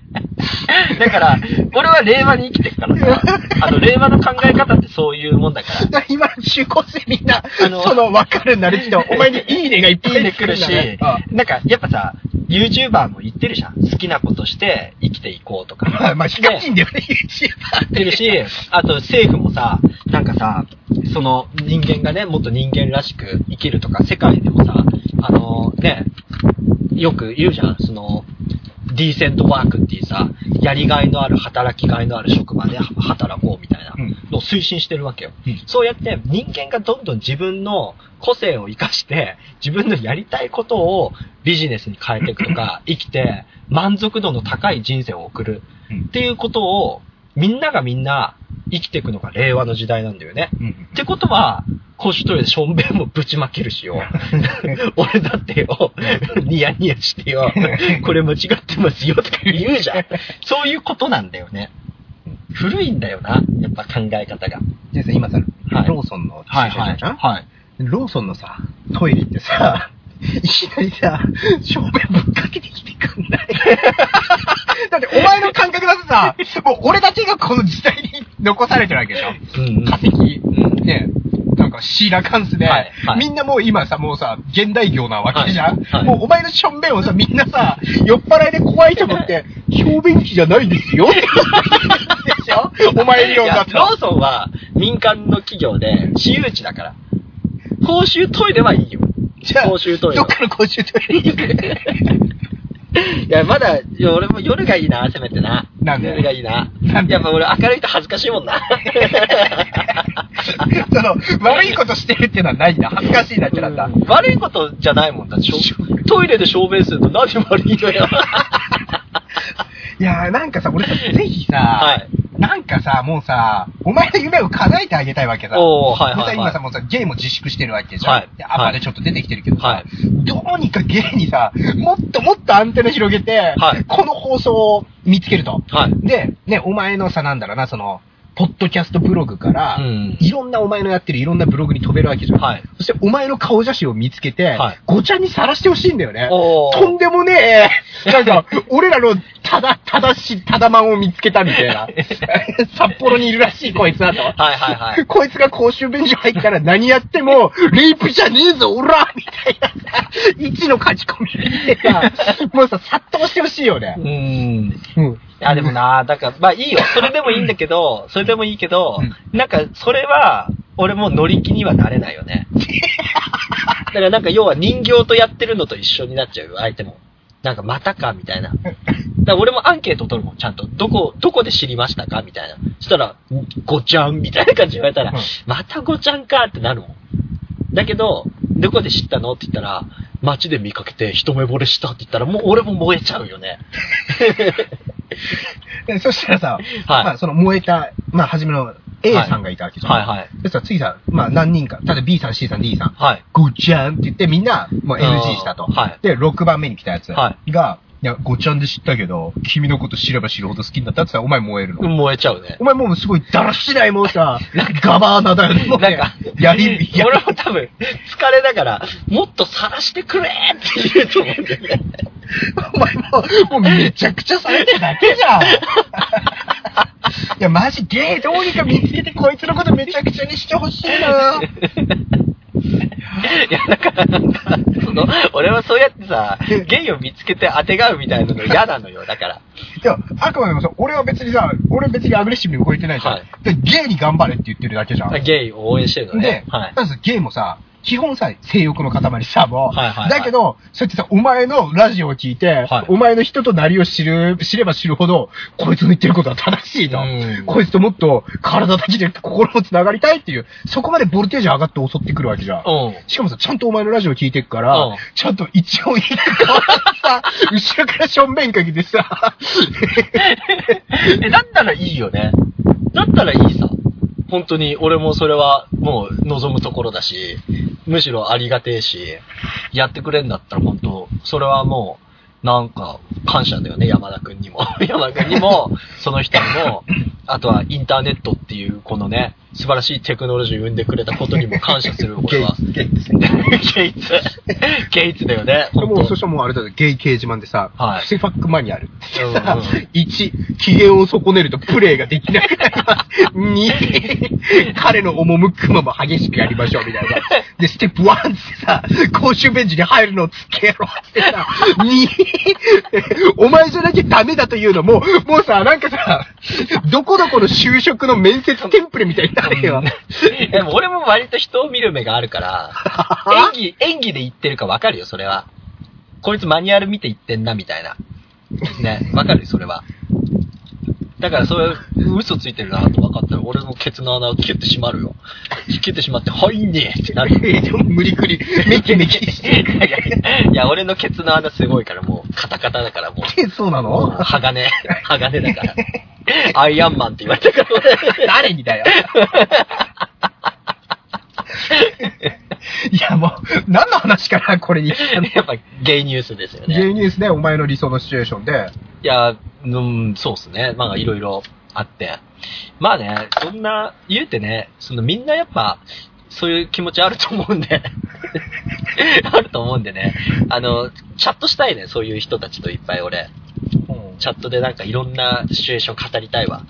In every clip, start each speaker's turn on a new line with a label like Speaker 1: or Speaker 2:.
Speaker 1: だから、俺は令和に生きてるからさ、あの、令和の考え方ってそういうもんだから。
Speaker 2: だから今、中高生みんな、
Speaker 1: あの
Speaker 2: その、わかるなるけど、お前にいいねがいっぱい
Speaker 1: いいね来るしなんか、やっぱさ、YouTuber も言ってるじゃん。好きなことして生きていこうとか。
Speaker 2: まあ、まあ、ヒカキンだよね、
Speaker 1: 言ってるし、あと政府もさ、なんかさ、その人間がね、もっと人間らしく生きるとか、世界でもさ、あのね、よく言うじゃん、その、ディーセントワークっていうさ、やりがいのある、働きがいのある職場で働こうみたいな
Speaker 2: うん
Speaker 1: のを推進してるわけよ。
Speaker 2: うん
Speaker 1: そうやって人間がどんどん自分の個性を活かして、自分のやりたいことをビジネスに変えていくとか、生きて満足度の高い人生を送る
Speaker 2: うん
Speaker 1: っていうことを、みんながみんな生きていくのが令和の時代なんだよね。
Speaker 2: うん
Speaker 1: ってことは、公衆トイレでしょんべんもぶちまけるしよ。俺だってよ、ニヤニヤしてよ、これ間違ってますよとか言うじゃん。そういうことなんだよね。古いんだよな、やっぱ考え方が。
Speaker 2: でさ、今さ、
Speaker 1: はい
Speaker 2: ローソンの駐車場じゃん、
Speaker 1: はい。
Speaker 2: ローソンのさ、トイレってさ、いきなりさ、正面ぶっかけてきてくんない？だってお前の感覚だとさ、もう俺だけがこの時代に残されてるわけでしょ
Speaker 1: うん
Speaker 2: 化石。
Speaker 1: うん
Speaker 2: ねなんかシーラカンスで、
Speaker 1: はいはい
Speaker 2: みんなもう今さ、もうさ、現代業なわけじゃん、
Speaker 1: はいはい
Speaker 2: もうお前のしょんべんをさ、みんなさ、酔っ払いで怖いと思って、表便器じゃないですよって言ってるでしょ？お前理論だと。
Speaker 1: いやローソンは民間の企業で私有地だから。公衆トイレはいいよ。
Speaker 2: じゃあ、
Speaker 1: 公衆トイレ
Speaker 2: どっかの公衆トイレに行く？
Speaker 1: いや、まだ、いや俺も夜がいいな、せめてな。
Speaker 2: なんで
Speaker 1: 夜がいいな。
Speaker 2: なんで
Speaker 1: やっぱ俺明るいと恥ずかしいもんな。
Speaker 2: その、悪いことしてるっていうのはないんだ。恥ずかしいだけなんだ。
Speaker 1: うん悪いことじゃないもんだ。しょトイレで証明すると何悪いのよ。
Speaker 2: いやーなんかさ、俺さ、ぜひさ、
Speaker 1: はい
Speaker 2: なんかさ、もうさ、お前の夢を叶えてあげたいわけさ。
Speaker 1: おーはいはいはい
Speaker 2: 今さ、もうさ、ゲイも自粛してるわけじゃん。
Speaker 1: はい
Speaker 2: でアパでちょっと出てきてるけどさ、
Speaker 1: はい
Speaker 2: どうにかゲイにさ、もっともっとアンテナ広げて、
Speaker 1: はい
Speaker 2: この放送を見つけると。
Speaker 1: はい。
Speaker 2: で、ね、お前のさ、なんだろうな、その、ポッドキャストブログから、
Speaker 1: うん
Speaker 2: いろんなお前のやってるいろんなブログに飛べるわけじゃん。
Speaker 1: はい
Speaker 2: そしてお前の顔写真を見つけて、
Speaker 1: はい
Speaker 2: ごちゃにさらしてほしいんだよね。とんでもねえ、なんか、俺らのただ、ただし、ただまんを見つけたみたいな。札幌にいるらしい、こいつだと。
Speaker 1: はいはいはい。
Speaker 2: こいつが公衆便所入ったら何やっても、レイプじゃねえぞ、オラみたいなさ、一の書き込み見てさ、もうさ、殺到してほしいよね
Speaker 1: う。ん。
Speaker 2: うん。
Speaker 1: いや、でもな、だから、まあいいよ。それでもいいんだけど、それでもいいけど、
Speaker 2: う
Speaker 1: なんか、それは、俺も乗り気にはなれないよね。だからなんか、要は人形とやってるのと一緒になっちゃうよ、相手も。なんか、またか、みたいな。だから俺もアンケート取るもん、ちゃんと。どこ、どこで知りましたかみたいな。そしたら、ごちゃん、みたいな感じで言われたら、
Speaker 2: うん
Speaker 1: またごちゃんかってなるもん。だけど、どこで知ったのって言ったら、街で見かけて一目惚れしたって言ったら、もう俺も燃えちゃうよね。
Speaker 2: でそしたらさ、
Speaker 1: はい
Speaker 2: まあその燃えた、まあ初めの A さんがいたわけじゃん。
Speaker 1: はいはい。
Speaker 2: そしたら次さ、まあ何人か、例えば B さん、C さん、D さん、
Speaker 1: はい。
Speaker 2: ごちゃんって言ってみんなもう NG したと。
Speaker 1: うんはい
Speaker 2: で、6番目に来たやつ
Speaker 1: は
Speaker 2: が、いや、ごちゃんで知ったけど、君のこと知れば知るほど好きになったって言ったらお前燃えるの。
Speaker 1: 燃えちゃうね
Speaker 2: お。前もうすごいだらしないもうさ、ガバーナだよね。もうね
Speaker 1: なんか、
Speaker 2: やり、や
Speaker 1: 俺も多分、疲れながら、もっと晒してくれって言うと思うんだよね。
Speaker 2: お前もう、もうめちゃくちゃされてるだけじゃん。いや、マジゲイどうにか見つけてこいつのことめちゃくちゃにしてほしいな。
Speaker 1: いや、だからなんか、その、俺はそうやってさ、ゲイを見つけて当てがうみたいなの嫌なのよ、だから。
Speaker 2: いや、あくまでもさ、俺は別にさ、俺別にアグレッシブに動いてないじゃん。
Speaker 1: はい
Speaker 2: でゲイに頑張れって言ってるだけじゃん。
Speaker 1: ゲイを応援してるの
Speaker 2: で
Speaker 1: ね。、はい。
Speaker 2: ゲイもさ、基本さ、性欲の塊さ、もう。
Speaker 1: はいはいはい
Speaker 2: だけど、そうやってさ、お前のラジオを聞いて、
Speaker 1: はい
Speaker 2: お前の人となりを知る、知れば知るほど、こいつの言ってることは正しいと
Speaker 1: うん。
Speaker 2: こいつともっと体だけで心も繋がりたいっていう、そこまでボルテージ上がって襲ってくるわけじゃん。
Speaker 1: うん。
Speaker 2: しかもさ、ちゃんとお前のラジオ聞いてっから、
Speaker 1: うん
Speaker 2: ちゃんと一応言ってからさ、後ろから正面かけてさ、
Speaker 1: え、だったらいいよね。だったらいいさ。本当に、俺もそれはもう望むところだし、むしろありがてえし、やってくれんだったら本当、それはもう、なんか、感謝だよね、山田くんにも。山田くんにも、その人にも、あとはインターネットっていう、このね、素晴らしいテクノロジーを生んでくれたことにも感謝する、俺は。
Speaker 2: ゲイツ、ゲイツ。
Speaker 1: ゲイツ。だよね。
Speaker 2: でもそしたらもうあれだよ、ゲイ掲示板でさ、
Speaker 1: はい
Speaker 2: フセファックマニュアルさ、
Speaker 1: うん
Speaker 2: 1、機嫌を損ねるとプレイができなくなります。2、彼の赴くまま激しくやりましょうみたいな。で、ステップ1ってさ、公衆ベンチに入るのをつけろってさ、2、お前じゃなきゃダメだというのも、もうさ、なんかさ、どこどこの就職の面接テンプレみたいにな
Speaker 1: でも俺も割と人を見る目があるから、演技、演技で言ってるかわかるよ、それは。こいつマニュアル見て言ってんな、みたいな。ね、わかるよ、それは。だからそれ、嘘ついてるなと分かったら、俺のケツの穴をキュッて閉まるよ。キュッて閉まって、入んねえってなる
Speaker 2: でも無理くり、メキメキして。
Speaker 1: いや俺のケツの穴すごいから、もう、カタカタだから、もう。
Speaker 2: え、そうなの？
Speaker 1: 鋼、鋼だから。アイアンマンって言われたから、俺。
Speaker 2: 誰にだよ。いや、もう、何の話かな、これに。
Speaker 1: やっぱ、ゲイニュースですよね。
Speaker 2: ゲイニュースでお前の理想のシチュエーションで、
Speaker 1: いや、うん、そうっすね。まあ、いろいろあって。まあね、そんな、言うてね、そのみんなやっぱ、そういう気持ちあると思うんで、あると思うんでね、あの、チャットしたいね、そういう人たちといっぱい俺。チャットでなんかいろんなシチュエーション語りたいわ。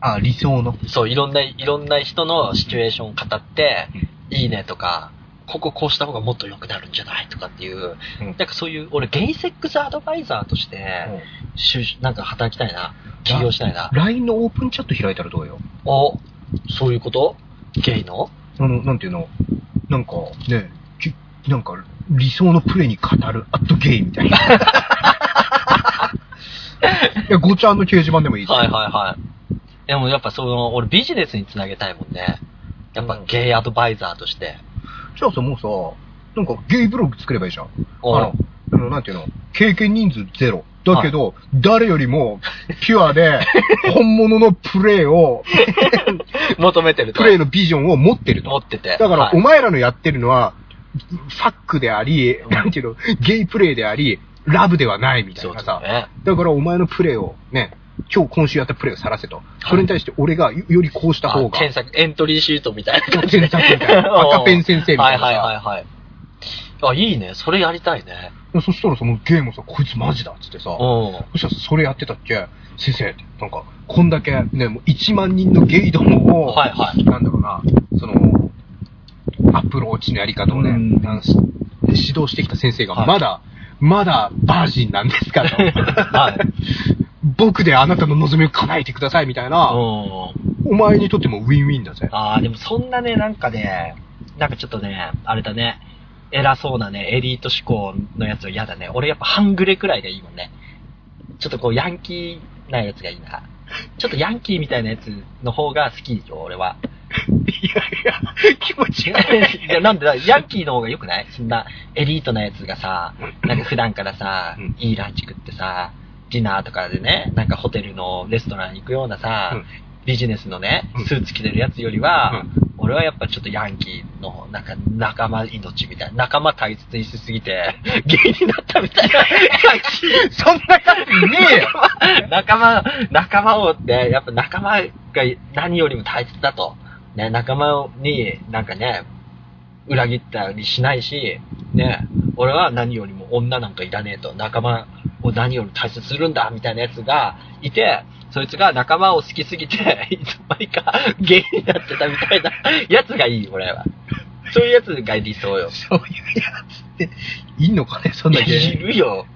Speaker 2: あ、理想の。
Speaker 1: そう、いろんな、いろんな人のシチュエーション語って、いいねとか、こここうした方がもっと良くなるんじゃないとかっていう、
Speaker 2: うん
Speaker 1: なんかそういう、俺ゲイセックスアドバイザーとして、就なんか働きたいな。起業したいな。
Speaker 2: LINE のオープンチャット開いたらどうよ？
Speaker 1: お、そういうこと？ゲイの？
Speaker 2: あの、なんていうの？なんか、ね、きなんか、理想のプレイに語る、アットゲイみたいな。いや、ごちゃんの掲示板でもいいし。
Speaker 1: はいはいはい。でもやっぱその、俺ビジネスにつなげたいもんね。やっぱ
Speaker 2: うん
Speaker 1: ゲイアドバイザーとして。
Speaker 2: じゃあさ、もうさ、なんかゲイブログ作ればいいじゃん。
Speaker 1: お
Speaker 2: あの、なんていうの？経験人数ゼロ。だけど、誰よりも、ピュアで、本物のプレイを、
Speaker 1: 求めてると。
Speaker 2: プレイのビジョンを持ってると。
Speaker 1: 持ってて。
Speaker 2: だから、
Speaker 1: はい
Speaker 2: お前らのやってるのは、ファックであり、なんていうの、ゲイプレイであり、ラブではないみたいなさ。
Speaker 1: ね。
Speaker 2: だから、お前のプレイを、ね、今日、今週やったプレイをさらせと。それに対して、俺がよよりこうした方が、
Speaker 1: あ検索、エントリーシートみたいな感じで。
Speaker 2: 検索みたいな赤ペン先生みたいなさ
Speaker 1: はいはいはいはい。あ、いいね。それやりたいね。
Speaker 2: そしたらさ、もうゲームさ、こいつマジだっつってさ、
Speaker 1: うん。
Speaker 2: そしたらそれやってたっけ？先生って、なんか、こんだけね、もう1万人のゲイどもを、
Speaker 1: はいはい
Speaker 2: なんだろうな、その、アプローチのやり方をね、指導してきた先生が、
Speaker 1: はい
Speaker 2: まだ、まだバージンなんですから、
Speaker 1: はい
Speaker 2: 僕であなたの望みを叶えてくださいみたいな、
Speaker 1: うん。
Speaker 2: お前にとってもウィンウィンだぜ。
Speaker 1: ああ、でもそんなね、なんかね、なんかちょっとね、あれだね、偉そうなね、エリート志向のやつは嫌だね。俺やっぱ半グレくらいがいいもんね。ちょっとこう、ヤンキーなやつがいいな。ちょっとヤンキーみたいなやつの方が好きよ、俺は。
Speaker 2: いやいや、気持ち
Speaker 1: い
Speaker 2: 悪い。
Speaker 1: や、なんでだ、ヤンキーの方が良くない？そんなエリートなやつがさ、なんか普段からさ
Speaker 2: うん、
Speaker 1: いいランチ食ってさ、ディナーとかでね、なんかホテルのレストラン行くようなさ、
Speaker 2: うん
Speaker 1: ビジネスのね
Speaker 2: うん、
Speaker 1: スーツ着てるやつよりは、俺はやっぱちょっとヤンキーの、なんか仲間命みたいな、仲間大切にしすぎて、ゲイになったみたいな。
Speaker 2: そんな感じねえよ。
Speaker 1: 仲間、仲間をって、やっぱ仲間が何よりも大切だと。ね、仲間になんかね、裏切ったりしないし、ね、俺は何よりも女なんかいらねえと、仲間を何よりも大切にするんだ、みたいなやつがいて、そいつが仲間を好きすぎて、いつの間にかゲイになってたみたいなやつがいい、俺は。そういうやつが理想よ。
Speaker 2: そういうやつって、いんのかね、そんなゲ
Speaker 1: いるよ。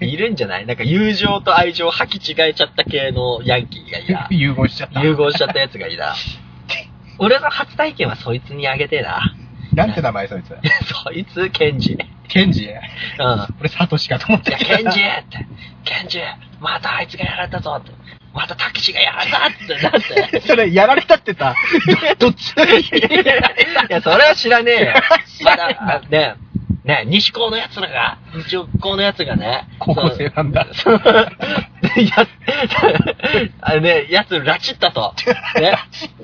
Speaker 1: いるんじゃない？なんか友情と愛情を履き違えちゃった系のヤンキーがいや。
Speaker 2: 融合しちゃった。
Speaker 1: 融合しちゃったやつがいいな。俺の初体験はそいつにあげてえな。
Speaker 2: なんて名前そいつ？
Speaker 1: そいつ、ケンジ。
Speaker 2: ケンジ？
Speaker 1: うん。
Speaker 2: 俺、サトシかと思って
Speaker 1: ケンジって、ケンジ、またあいつがやられたぞって。またタキシがやられたってなって。
Speaker 2: それ、やられたってさ、どどっち？
Speaker 1: いや、それは知らねえよ。まだ、あねね西高の奴らが、西高の奴がね。
Speaker 2: 高校生なんだ
Speaker 1: そう。や、あれね、やつ、ラチったと。ね、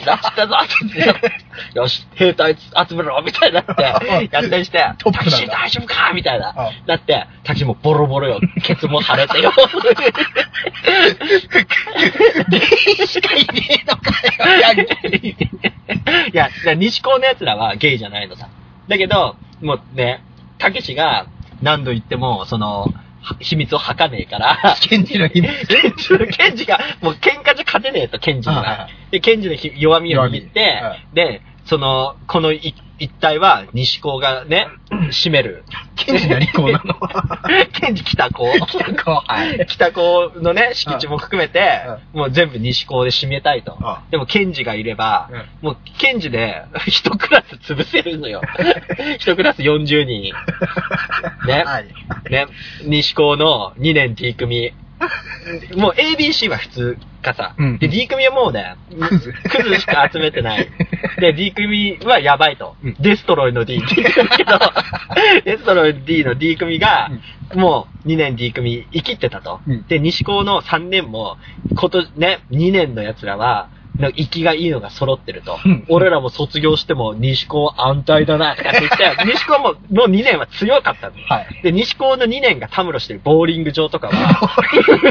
Speaker 1: ラチったぞって言って、よし、兵隊集めろみたいになって、やったりして、タクシー大丈夫かみたいな
Speaker 2: あ。
Speaker 1: だって、タクシーもボロボロよ。ケツも腫れてよ。
Speaker 2: ゲイしかいねえのかよ。いや
Speaker 1: いや、いや西高の奴らはゲイじゃないのさ。だけど、もうね、たけしが何度言っても、その、は秘密を吐かねえから、
Speaker 2: ケンジの秘密。
Speaker 1: ケンジケンジが、もう喧嘩じゃ勝てねえと、ケンジには。
Speaker 2: はいはいは。
Speaker 1: で、ケンジのひ弱みを握ってで、その、このい一帯は西高がね、占める。
Speaker 2: ケンジ何校なの？
Speaker 1: ケンジ北高。
Speaker 2: 北高はい
Speaker 1: 北高のね、敷地も含めて、もう全部西高で占めたいと
Speaker 2: あ。
Speaker 1: でも、ケンジがいれば
Speaker 2: うん、
Speaker 1: もう、ケンジで 一クラス潰せるのよ。一クラス40人。ね
Speaker 2: はい。
Speaker 1: ね、西高の2年 D 組。もう ABC は普通かさ。
Speaker 2: うん
Speaker 1: で、D 組はもうね、
Speaker 2: クズ
Speaker 1: クズしか集めてない。で、D 組はやばいと。
Speaker 2: うん
Speaker 1: デストロイの D って言ってるけど、デストロイ D の D 組が、もう2年 D 組生きってたと。
Speaker 2: うん
Speaker 1: で、西高の3年も、こと、ね、2年の奴らは、なんか息がいいのが揃ってると。
Speaker 2: うん
Speaker 1: 俺らも卒業しても西高安泰だな、とかって言って、西高もの2年は強かったの。
Speaker 2: はい。
Speaker 1: で、西高の2年がたむろしてるボーリング場とかは、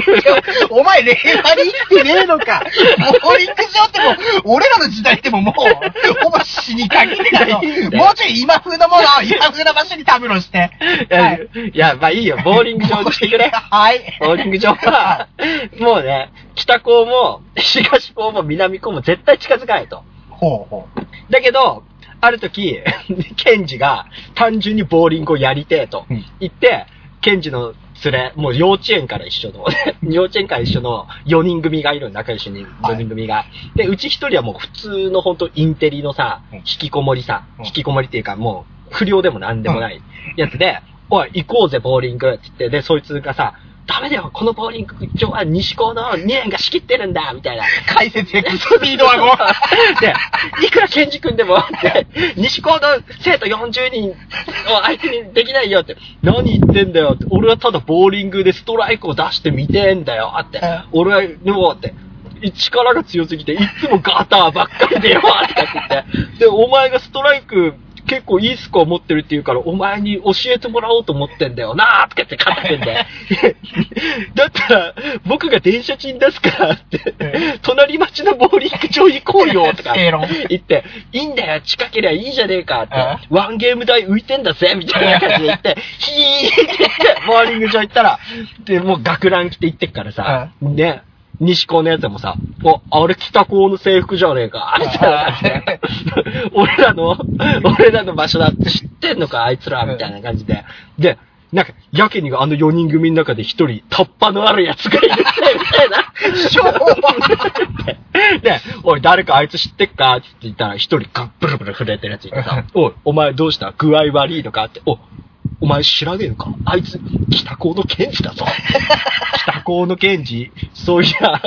Speaker 2: お前、令和に生きてねえのか。ボーリング場ってもう、俺らの時代でももう、ほぼ死にかけてた
Speaker 1: よ
Speaker 2: もうちょい今風のものを今風な場所にたむろして。
Speaker 1: いや
Speaker 2: はい。
Speaker 1: いや、まあいいよ、ボーリング場にしてくれ。
Speaker 2: はい。
Speaker 1: ボーリング場は、もうね、北高も、東高も南高も絶対近づかないと。
Speaker 2: ほうほう。
Speaker 1: だけど、ある時、ケンジが単純にボーリングをやりてえと
Speaker 2: うん
Speaker 1: 言って、ケンジの連れ、もう幼稚園から一緒の、幼稚園から一緒の4人組がいるの、仲良しに4人組が。で、うち1人はもう普通の本当インテリのさ
Speaker 2: うん、
Speaker 1: 引きこもりさ、
Speaker 2: うん
Speaker 1: 引きこもりっていうかもう不良でもなんでもないやつで、おい、行こうぜ、ボーリングって言って、で、そいつがさ、ダメだよ、このボーリング場は西高の2年が仕切ってるんだ、みたいな。
Speaker 2: 解説エクスピードワゴン。
Speaker 1: で、いくらケンジ君でも、西高の生徒40人を相手にできないよって、何言ってんだよって、俺はただボーリングでストライクを出してみてんだよって
Speaker 2: うん、
Speaker 1: 俺は、でもって、力が強すぎて、いつもガターばっかりでよ、とかって言って。で、お前がストライク、結構いいスコア持ってるって言うから、お前に教えてもらおうと思ってんだよなーとかって語ってんだよ。だったら、僕が電車賃出すからって、隣町のボーリング場行こうよとか言って、いいんだよ、近けりゃいいじゃねえかって。
Speaker 2: あ、
Speaker 1: ワンゲーム代浮いてんだぜみたいな感じで言って、ヒーって言って、ボーリング場行ったら、で、もう学ラン着て行ってっからさ、ね、西高のやつもさ、お、あれ北高の制服じゃねえか、みたいな。感じで、俺らの、俺らの場所だって知ってんのか、あいつら、みたいな感じで。で、なんか、やけにあの4人組の中で一人、タッパのあるやつがいるって、みたいな。
Speaker 2: 昭和
Speaker 1: で、おい、誰かあいつ知ってっかって言ったら、一人ガッブルブル震えてるやついてさ、おい、お前どうした？具合悪いのか？って、お、お前知らねえのか？あいつ、北高の検事だぞ。北高の検事、そういや、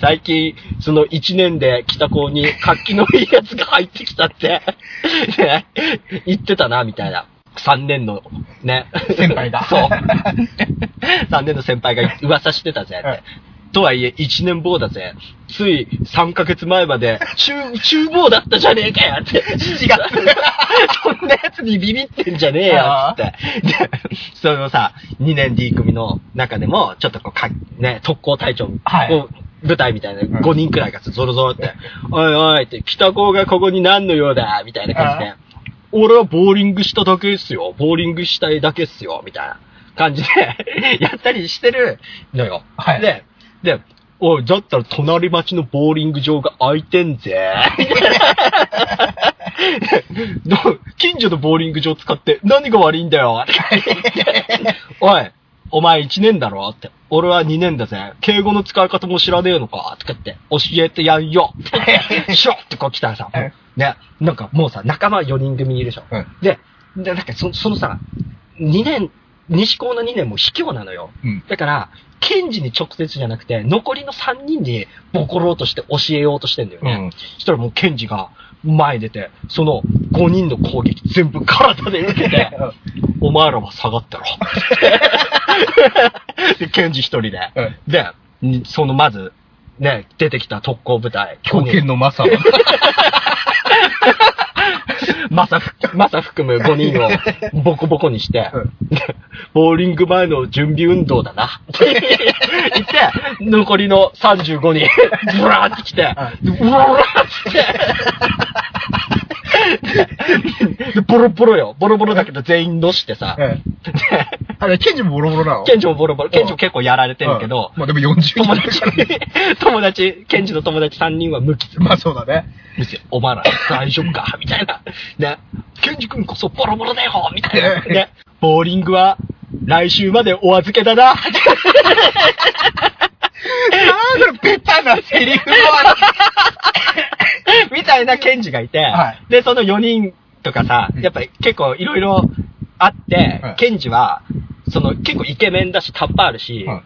Speaker 1: 最近、その一年で北高に活気のいいやつが入ってきたって、ね、言ってたな、みたいな。三年の、ね。
Speaker 2: 先輩が
Speaker 1: そう。三年の先輩が噂してたぜって。とはいえ、一年坊だぜ。つい3ヶ月前まで、中、中坊だったじゃねえかよって。
Speaker 2: 7月
Speaker 1: そんなやつにビビってんじゃねえよ、つって。で、そのさ、2年 D 組の中でも、ちょっとこうか、ね、特攻隊長、
Speaker 2: はい
Speaker 1: 舞台みたいな5人くらいがゾロゾロって、おいおいって、北高がここに何の用だ？みたいな感じで
Speaker 2: あ、
Speaker 1: 俺はボーリングしただけっすよ。ボーリングしたいだけっすよ。みたいな感じで、やったりしてるのよ。
Speaker 2: はい
Speaker 1: で、で、おい、だったら隣町のボーリング場が空いてんぜ。ど近所のボーリング場使って何が悪いんだよ。おい、お前1年だろ？って。俺は2年だぜ。敬語の使い方も知らねえのか？とかって、教えてやんよ。シュッってこう来たらさ
Speaker 2: うん、
Speaker 1: ね、なんかもうさ、仲間4人組いるでしょ。
Speaker 2: うん
Speaker 1: で、で、なんかそそのさ、2年西高の2年も卑怯なのよ。
Speaker 2: うん。
Speaker 1: だから、ケンジに直接じゃなくて、残りの3人にボコろうとして教えようとしてんだよね。
Speaker 2: うん。
Speaker 1: そしたらもうケンジが前に出て、その5人の攻撃全部体で受けて、お前らは下がってろ。で、ケンジ一人で。
Speaker 2: うん
Speaker 1: で、んそのまず、ね、出てきた特攻部隊。
Speaker 2: 狂犬のマサ は。
Speaker 1: マサふ、マサ含む5人をボコボコにして、
Speaker 2: うん
Speaker 1: でボーリング前の準備運動だな。って言って、残りの35人、ブラーって来て、うわーって。でボロボロよ。ボロボロだけど全員のしてさ。
Speaker 2: うん
Speaker 1: で
Speaker 2: あれ、ケンジもボロボロなの？
Speaker 1: ケンジもボロボロ。ケンジも結構やられてるけど
Speaker 2: うん、まあでも40人
Speaker 1: 友達、友達、ケンジの友達3人は無傷。
Speaker 2: まあそうだね。
Speaker 1: ですよ。お前ら大丈夫か？みたいな。ね。ケンジ君こそボロボロだよみたいな。ね。ボーリングは来週までお預けだな。
Speaker 2: なんだベタなセリフの
Speaker 1: みたいなケンジがいて、
Speaker 2: は
Speaker 1: で、その4人とかさ、
Speaker 2: うん
Speaker 1: やっぱり結構いろいろあって、
Speaker 2: はい
Speaker 1: ケンジは、その結構イケメンだし、タッパあるし、
Speaker 2: うん。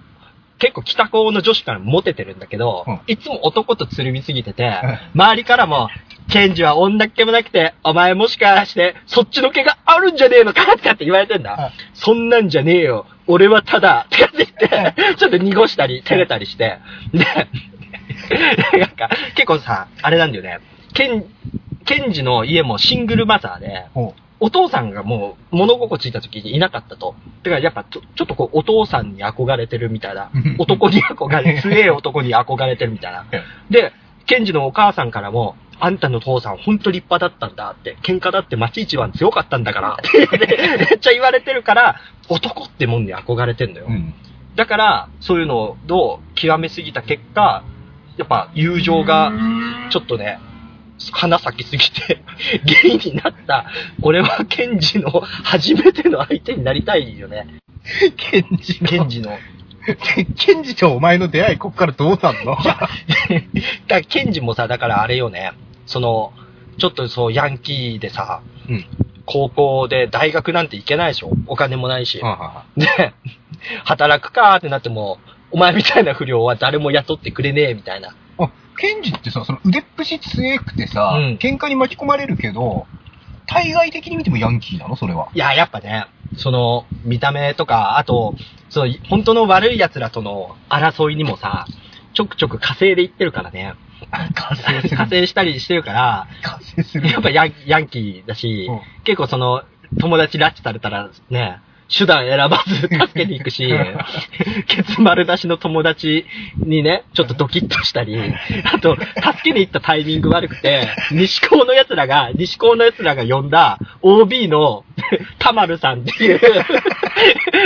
Speaker 1: 結構北高の女子からモテてるんだけど、
Speaker 2: うん。
Speaker 1: いつも男とつるみすぎてて、
Speaker 2: ん。
Speaker 1: 周りからも、ケンジは女っ気もなくて、お前もしかして、そっちの毛があるんじゃねえのか？とかって言われてんだ。
Speaker 2: はい
Speaker 1: そんなんじゃねえよ。俺はただ、とかって言って、ちょっと濁したり、照れたりして、で、なんか、結構さ、あれなんだよね。ケン、ケンジの家もシングルマザーで、
Speaker 2: ほ
Speaker 1: お父さんがもう物心ついた時にいなかったと。だからやっぱちょちょっとこうお父さんに憧れてるみたいな
Speaker 2: うん。
Speaker 1: 男に憧れ、強え男に憧れてるみたいな。で、ケンジのお母さんからも、あんたの父さんほんと立派だったんだって、喧嘩だって町一番強かったんだから、っ てめっちゃ言われてるから、男ってもんに憧れてんのよ。
Speaker 2: う。うん。
Speaker 1: だから、そういうのを極めすぎた結果、やっぱ友情がちょっとね、花咲きすぎて、ゲイになった、俺はケンジの初めての相手になりたいよね。
Speaker 2: ケンジの。
Speaker 1: ケンジの。
Speaker 2: ケンジとお前の出会い、こっからどうなんの？
Speaker 1: だからケンジもさ、だからあれよね、その、ちょっとそう、ヤンキーでさ、
Speaker 2: うん。
Speaker 1: 高校で大学なんて行けないでしょ？お金もないし。
Speaker 2: あ
Speaker 1: で、働くかーってなっても、お前みたいな不良は誰も雇ってくれねえみたいな。
Speaker 2: あ、ケンジってさ、その腕っぷし強くてさ、
Speaker 1: うん
Speaker 2: 喧嘩に巻き込まれるけど、対外的に見てもヤンキーなの？それは。
Speaker 1: いや、やっぱね、その、見た目とか、あと、その、本当の悪い奴らとの争いにもさ、ちょくちょく稼いでいってるからね。
Speaker 2: 完成する。
Speaker 1: 稼いしたりしてるから、
Speaker 2: 完成する。
Speaker 1: やっぱヤンヤンキーだし、
Speaker 2: うん
Speaker 1: 結構その、友達拉致されたらね、手段選ばず助けに行くし、ケツ丸出しの友達にね、ちょっとドキッとしたり、あと、助けに行ったタイミング悪くて、西高の奴らが、西高の奴らが呼んだ OB のタマルさんっていう、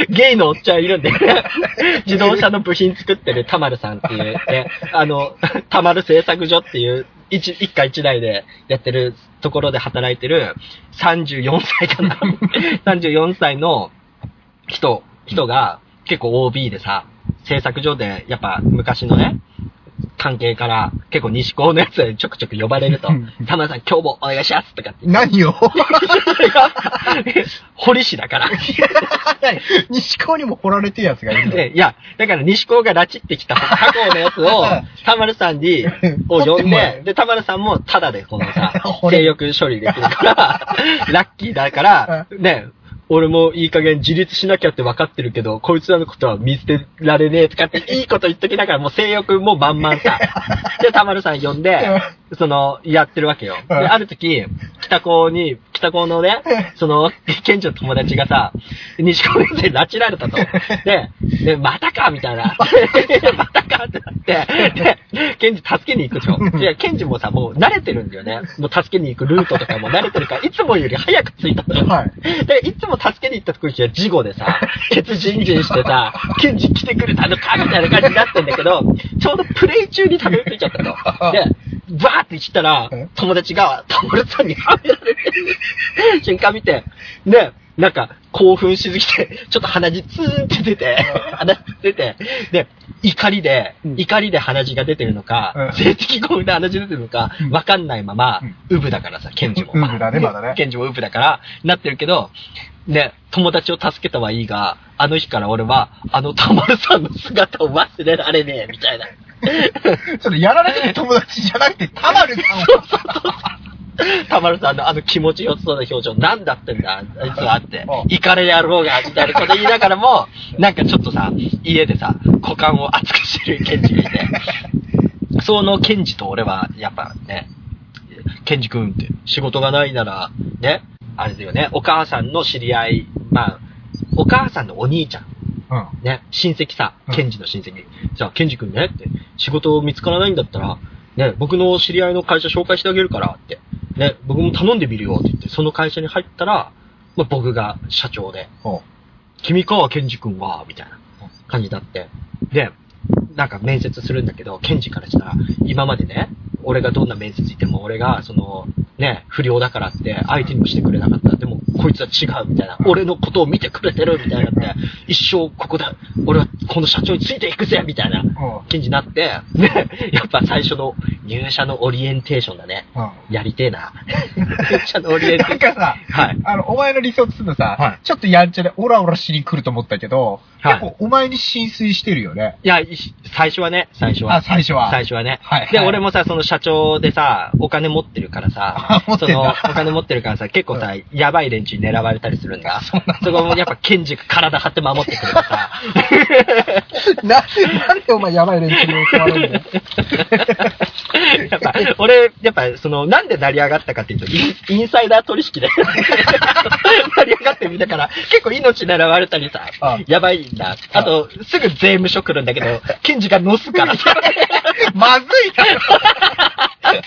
Speaker 1: ゲイのおっちゃんいるんで、自動車の部品作ってるタマルさんっていうね、あの、タマル製作所っていう、一一家一台でやってるところで働いてる34歳かな ?34 歳の人、人が結構 OB でさ、製作所でやっぱ昔のね、関係から結構西高のやつでちょくちょく呼ばれると
Speaker 2: うん、
Speaker 1: 田村さん今日もお願いしますとかって。
Speaker 2: 何を？
Speaker 1: 堀氏だから。
Speaker 2: 西高にも掘られてるやつがいるんだよ。
Speaker 1: でいや、だから西高が拉致ってきた過去のやつを、田丸さんに、を呼んで、で、田丸さんもタダでこのさ 性欲処理できるから、ラッキーだから、ね、俺もいい加減自立しなきゃって分かってるけど、こいつらのことは見捨てられねえとかって いいこと言っときながらもう性欲も満々さ。で、田丸さん呼んで、その、やってるわけよ。で、ある時、北高に、北高のね、その、県庁の友達がさ、西高先生に拉致られたと。で、で、またかみたいな。またかってなって、で、ケンジ助けに行くでしょ。いや、ケンジもさ、もう慣れてるんだよね。もう助けに行くルートとかも慣れてるから、いつもより早く着いたのよ。
Speaker 2: はい。
Speaker 1: で、いつも助けに行った時は事後でさ、ケツジンジンしてさ、ケンジ来てくれたのかみたいな感じになってんだけど、ちょうどプレイ中にたどり着いちゃったの。で、バーって行ったら
Speaker 2: え、
Speaker 1: 友達が、友達さんにはめられてる瞬間見て、で、なんか、興奮しすぎて、ちょっと鼻血ツーンって出て、鼻血出て、で、怒りで、
Speaker 2: うん。
Speaker 1: 怒りで鼻血が出てるのか、
Speaker 2: うん。
Speaker 1: 性的興奮で鼻血出てるのか
Speaker 2: う、ん。
Speaker 1: わかんないまま
Speaker 2: うん、
Speaker 1: ウブだからさ、ケンジも。
Speaker 2: ウブだねまだね。
Speaker 1: ケンジもウブだから、なってるけど、ね、友達を助けたはいいが、あの日から俺は、あのたまるさんの姿を忘れられねえ、みたいな。
Speaker 2: それやられてる友達じゃなくて、たまるさんを。
Speaker 1: たまるさんのあの気持ちよさそうな表情、なんだってんだ、あいつはって
Speaker 2: うん。
Speaker 1: イカれやろうが、みたいなこと言いながらも、なんかちょっとさ、家でさ、股間を熱くしてるケンジがいて、そのケンジと俺は、やっぱね、ケンジ君って仕事がないなら、ね、あれだよね、お母さんの知り合い、まあ、お母さんのお兄ちゃん、
Speaker 2: うん。
Speaker 1: ね、親戚さ
Speaker 2: う、ん。
Speaker 1: ケンジの親戚。じゃあ、ケンジ君ねって、仕事見つからないんだったら、ね、僕の知り合いの会社紹介してあげるからって、ね、僕も頼んでみるよって言って、その会社に入ったら、まあ、僕が社長で、
Speaker 2: おう
Speaker 1: 君か、ケンジ君は、みたいな感じになって。で、なんか面接するんだけど、ケンジからしたら、今までね、俺がどんな面接行っても、俺が、その、ね、不良だからって相手にもしてくれなかった。でも、こいつは違う、みたいな。俺のことを見てくれてる、みたいになって、一生ここだ、俺はこの社長についていくぜ、みたいな
Speaker 2: おう
Speaker 1: ケンジになって、ね、やっぱ最初の入社のオリエンテーションだね。
Speaker 2: うん。
Speaker 1: やりてえな。入社のオリエンテーション。
Speaker 2: なんかさ、
Speaker 1: はい。
Speaker 2: あの、お前の理想とするのさ、
Speaker 1: はい
Speaker 2: ちょっとやんちゃでオラオラしに来ると思ったけど、
Speaker 1: はい
Speaker 2: 結構お前に浸水してるよね。
Speaker 1: いや、い最初はね、最初は。
Speaker 2: あ、最初は。
Speaker 1: 最初はね。
Speaker 2: はい
Speaker 1: で、
Speaker 2: はい
Speaker 1: 俺もさ、その社長でさ、お金持ってるからさその、お金持ってるからさ、結構さ、やばい連中に狙われたりするんだ。
Speaker 2: そんだ
Speaker 1: そこもやっぱ、ケンジが体張って守ってくれてさ。
Speaker 2: なんで、なんでお前やばい連中に襲われるんだよ。
Speaker 1: やっぱ、俺、やっぱ、その、なんで成り上がったかっていうと、インサイダー取引で、成り上がってみたから、結構命狙われたりさ
Speaker 2: あ、
Speaker 1: やばいんだ。あと、すぐ税務署来るんだけど、ケンジが乗すからさ。
Speaker 2: まずいだろ。
Speaker 1: だか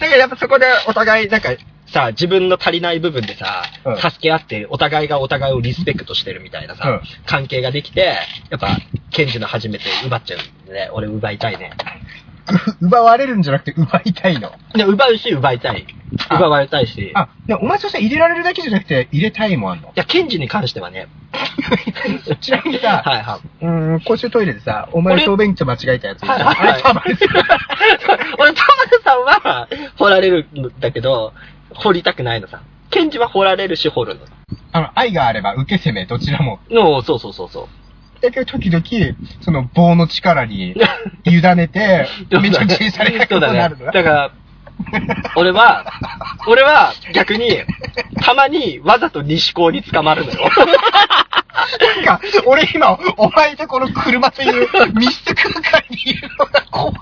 Speaker 1: らやっぱそこでお互い、なんか、さ、自分の足りない部分でさ、
Speaker 2: うん
Speaker 1: 助け合って、お互いがお互いをリスペクトしてるみたいなさ、
Speaker 2: うん
Speaker 1: 関係ができて、やっぱ、ケンジの初めて奪っちゃうんでね、俺奪いたいね。
Speaker 2: 奪われるんじゃなくて奪いたいの。
Speaker 1: で、奪うし、奪いたい。
Speaker 2: あ
Speaker 1: 奪われたいし。い
Speaker 2: あ、でもお前そしたら入れられるだけじゃなくて入れたいもあんの
Speaker 1: や、ケンジに関してはね、
Speaker 2: ちなみにさ、
Speaker 1: はいはい。
Speaker 2: うーん、公衆トイレでさ、お前
Speaker 1: 俺
Speaker 2: 小便器と間違えたやついる
Speaker 1: はいはい
Speaker 2: あれたまにする
Speaker 1: 俺、田丸さんは、掘られるんだけど、掘りたくないのさ。ケンジは掘られるし、掘るの。
Speaker 2: あの、愛があれば受け攻めどちらも。
Speaker 1: の、そうそうそうそう。
Speaker 2: だけど時々、その棒の力に 委ねて、めちゃくちゃにされたことになるの
Speaker 1: だね。だから、俺は、俺は逆に、たまにわざと西高に捕まるのよ。
Speaker 2: なんか、俺今、お前とこの車という密室空間にいるのが怖い。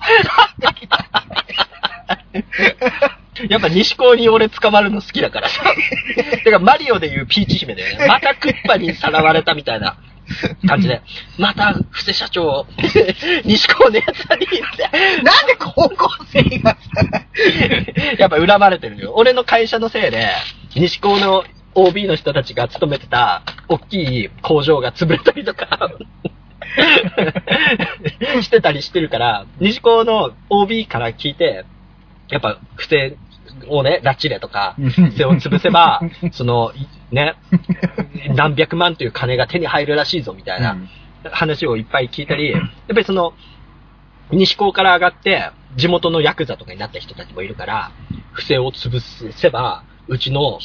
Speaker 1: やっぱ西高に俺捕まるの好きだからさ。だからマリオでいうピーチ姫だよね。またクッパにさらわれたみたいな感じで。また、布施社長、西高のやつにって。
Speaker 2: なんで高校生がさ、
Speaker 1: やっぱ恨まれてるよ。俺の会社のせいで、西高の OB の人たちが勤めてた大きい工場が潰れたりとか、してたりしてるから、西高の OB から聞いて、やっぱ不正をね、拉致れとか、不正を潰せば、その、いね、何百万という金が手に入るらしいぞみたいな話をいっぱい聞いたり、やっぱりその、西高から上がって、地元のヤクザとかになった人たちもいるから、不正を潰せば、うちの。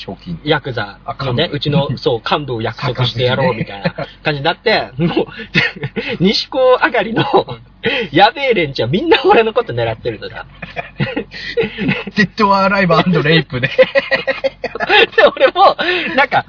Speaker 1: ヤクザのねうちの、そう、幹部を約束してやろうみたいな感じになって、もう、西高上がりの、やべえ連中はみんな俺のこと狙ってるのだ。
Speaker 2: Z アライブレイプ で。
Speaker 1: で、俺も、なんか、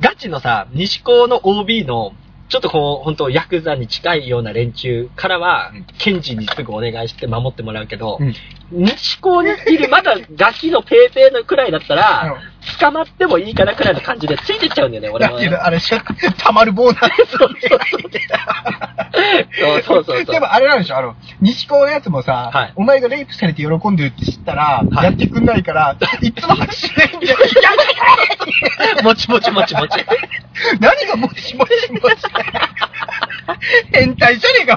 Speaker 1: ガチのさ、西高の OB の、ちょっとこう、本当ヤクザに近いような連中からは
Speaker 2: うん、
Speaker 1: 検事にすぐお願いして守ってもらうけど、
Speaker 2: うん
Speaker 1: 西高にいるまだガキのペーペーのくらいだったら、捕まってもいいかなくらいの感じでついてっちゃうんだよね、俺も。
Speaker 2: だけど、あれ、しょたまる棒なんです
Speaker 1: そうそうそうそう。
Speaker 2: でもあれなんでしょあの、西高のやつもさ、
Speaker 1: はい。
Speaker 2: お前がレイプされて喜んでるって知ったら、
Speaker 1: はい。
Speaker 2: やってくんないから、いつも拍手しないんで、やめてくれ
Speaker 1: もちもちもちもち。
Speaker 2: 何がもちもちもち変態じゃねえか。